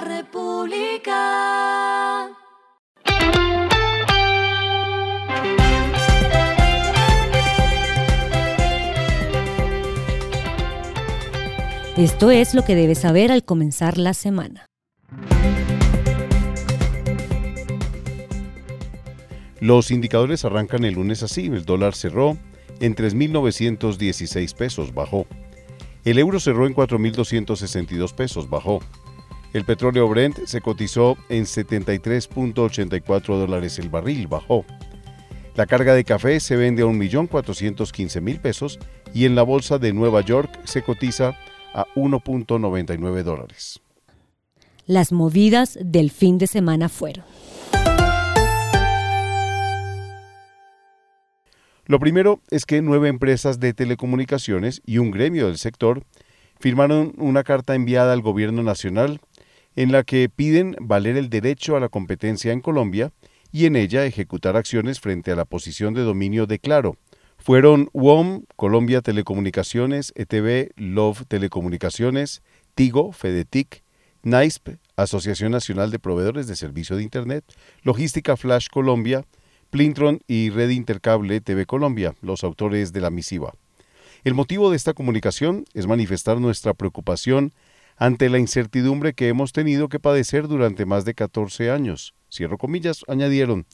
la República. Esto es lo que debes saber al comenzar la semana. Los indicadores arrancan el lunes así. El dólar cerró en 3.916 pesos, bajó. El euro cerró en 4.262 pesos, bajó. El petróleo Brent se cotizó en 73.84 dólares el barril, bajó. La carga de café se vende a 1.415.000 pesos y en la bolsa de Nueva York se cotiza a 1.99 dólares. Las movidas del fin de semana fueron. Lo primero es que nueve empresas de telecomunicaciones y un gremio del sector firmaron una carta enviada al gobierno nacional en la que piden valer el derecho a la competencia en Colombia y en ella ejecutar acciones frente a la posición de dominio de Claro. Fueron WOM, Colombia Telecomunicaciones, ETV, Love Telecomunicaciones, Tigo, Fedetic, NISP, Asociación Nacional de Proveedores de Servicio de Internet, Logística Flash Colombia, Plintron y Red Intercable TV Colombia, los autores de la misiva. El motivo de esta comunicación es manifestar nuestra preocupación ante la incertidumbre que hemos tenido que padecer durante más de 14 años. Cierro comillas, añadieron.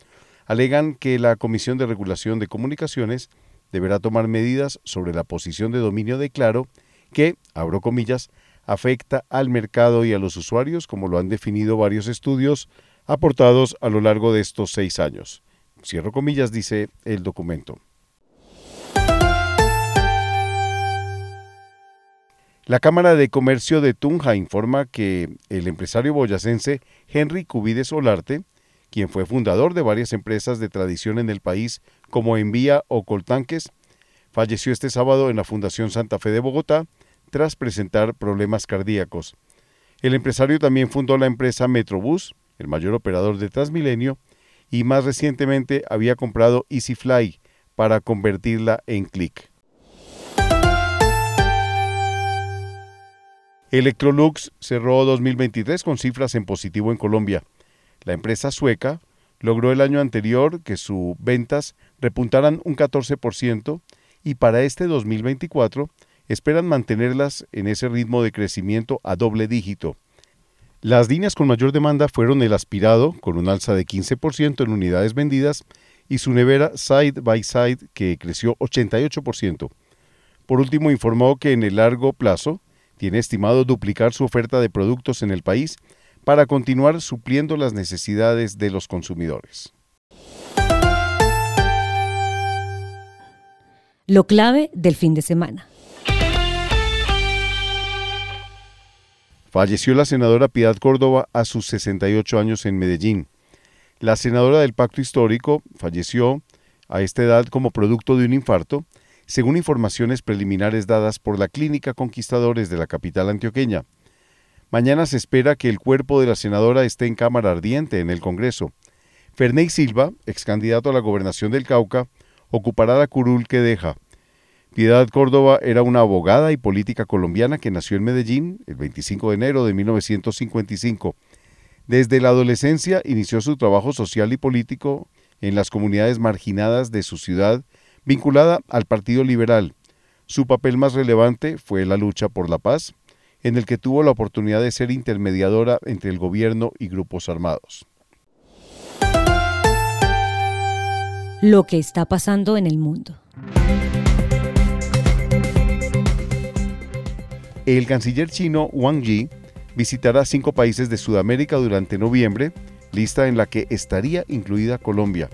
Alegan que la Comisión de Regulación de Comunicaciones deberá tomar medidas sobre la posición de dominio de Claro que, abro comillas, afecta al mercado y a los usuarios, como lo han definido varios estudios aportados a lo largo de estos seis años. Cierro comillas, dice el documento. La Cámara de Comercio de Tunja informa que el empresario boyacense Henry Cubides Olarte, quien fue fundador de varias empresas de tradición en el país como Envía o Coltanques, falleció este sábado en la Fundación Santa Fe de Bogotá tras presentar problemas cardíacos. El empresario también fundó la empresa Metrobús, el mayor operador de Transmilenio, y más recientemente había comprado EasyFly para convertirla en Click. Electrolux cerró 2023 con cifras en positivo en Colombia. La empresa sueca logró el año anterior que sus ventas repuntaran un 14% y para este 2024 esperan mantenerlas en ese ritmo de crecimiento a doble dígito. Las líneas con mayor demanda fueron el aspirado, con un alza de 15% en unidades vendidas, y su nevera Side by Side, que creció 88%. Por último, informó que en el largo plazo tiene estimado duplicar su oferta de productos en el país para continuar supliendo las necesidades de los consumidores. Lo clave del fin de semana. Falleció la senadora Piedad Córdoba a sus 68 años en Medellín. La senadora del Pacto Histórico falleció a esta edad como producto de un infarto, según informaciones preliminares dadas por la Clínica Conquistadores de la capital antioqueña. Mañana se espera que el cuerpo de la senadora esté en cámara ardiente en el Congreso. Ferney Silva, ex candidato a la gobernación del Cauca, ocupará la curul que deja. Piedad Córdoba era una abogada y política colombiana que nació en Medellín el 25 de enero de 1955. Desde la adolescencia inició su trabajo social y político en las comunidades marginadas de su ciudad, vinculada al Partido Liberal. Su papel más relevante fue la lucha por la paz, en el que tuvo la oportunidad de ser intermediadora entre el gobierno y grupos armados. Lo que está pasando en el mundo. El canciller chino Wang Yi visitará cinco países de Sudamérica durante noviembre, lista en la que estaría incluida Colombia.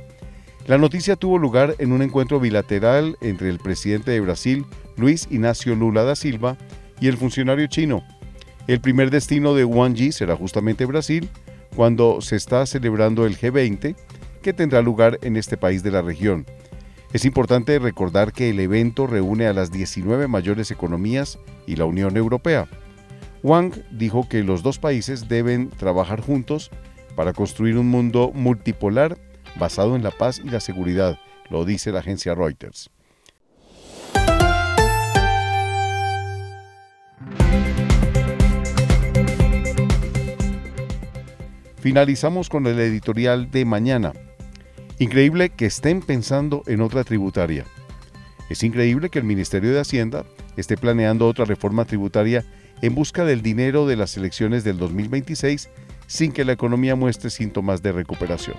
La noticia tuvo lugar en un encuentro bilateral entre el presidente de Brasil, Luis Ignacio Lula da Silva, y el funcionario chino. El primer destino de Wang Yi será justamente Brasil, cuando se está celebrando el G20, que tendrá lugar en este país de la región. Es importante recordar que el evento reúne a las 19 mayores economías y la Unión Europea. Wang dijo que los dos países deben trabajar juntos para construir un mundo multipolar basado en la paz y la seguridad, lo dice la agencia Reuters. Finalizamos con el editorial de mañana. Increíble que estén pensando en otra tributaria. Es increíble que el Ministerio de Hacienda esté planeando otra reforma tributaria en busca del dinero de las elecciones del 2026 sin que la economía muestre síntomas de recuperación.